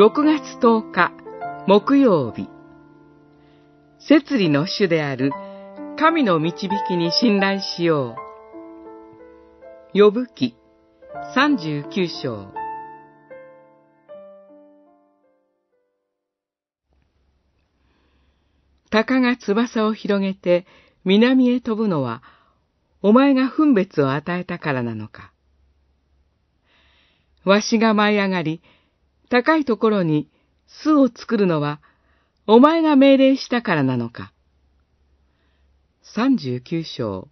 6月10日木曜日摂理の主である神の導きに信頼しよう。呼ぶ記39章鷹が翼を広げて南へ飛ぶのは、お前が分別を与えたからなのか。わしが舞い上がり、高いところに巣を作るのは、お前が命令したからなのか。三十九章、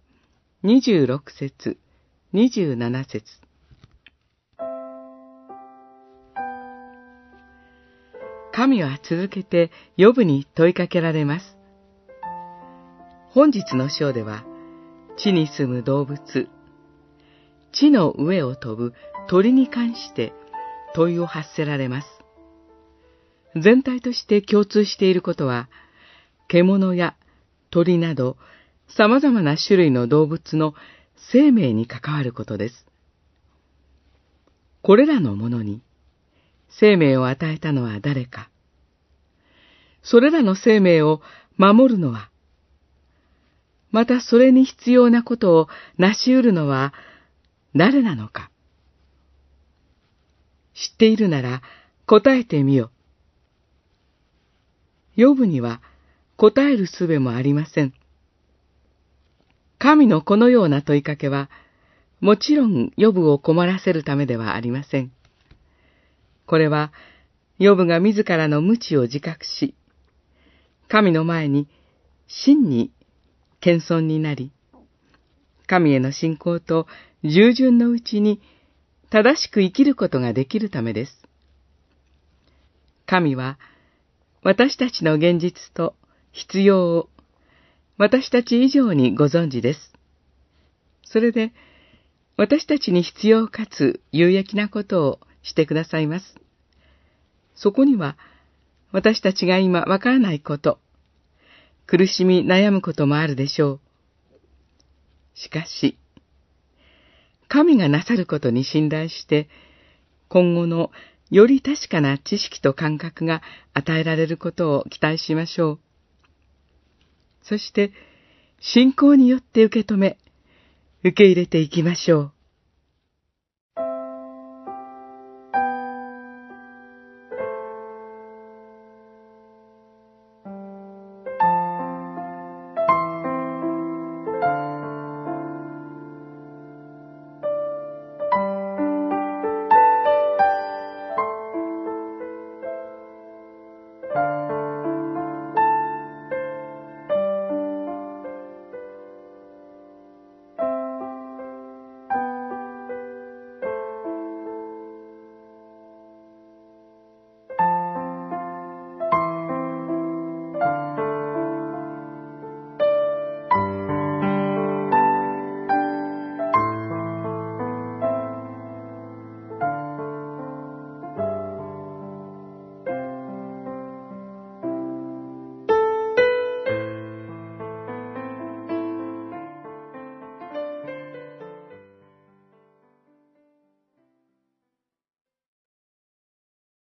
二十六節、二十七節。神は続けてヨブに問いかけられます。本日の章では、地に住む動物、地の上を飛ぶ鳥に関して問いを発せられます。全体として共通していることは、獣や鳥など様々な種類の動物の生命に関わることです。これらのものに生命を与えたのは誰かそれらの生命を守るのはまたそれに必要なことを成し得るのは誰なのか知っているなら答えてみよ。ヨブには答える術もありません。神のこのような問いかけは、もちろんヨブを困らせるためではありません。これは、ヨブが自らの無知を自覚し、神の前に真に謙遜になり、神への信仰と従順のうちに正しく生きることができるためです。神は私たちの現実と必要を私たち以上にご存知です。それで私たちに必要かつ有益なことをしてくださいます。そこには私たちが今わからないこと、苦しみ悩むこともあるでしょう。しかし、神がなさることに信頼して、今後のより確かな知識と感覚が与えられることを期待しましょう。そして、信仰によって受け止め、受け入れていきましょう。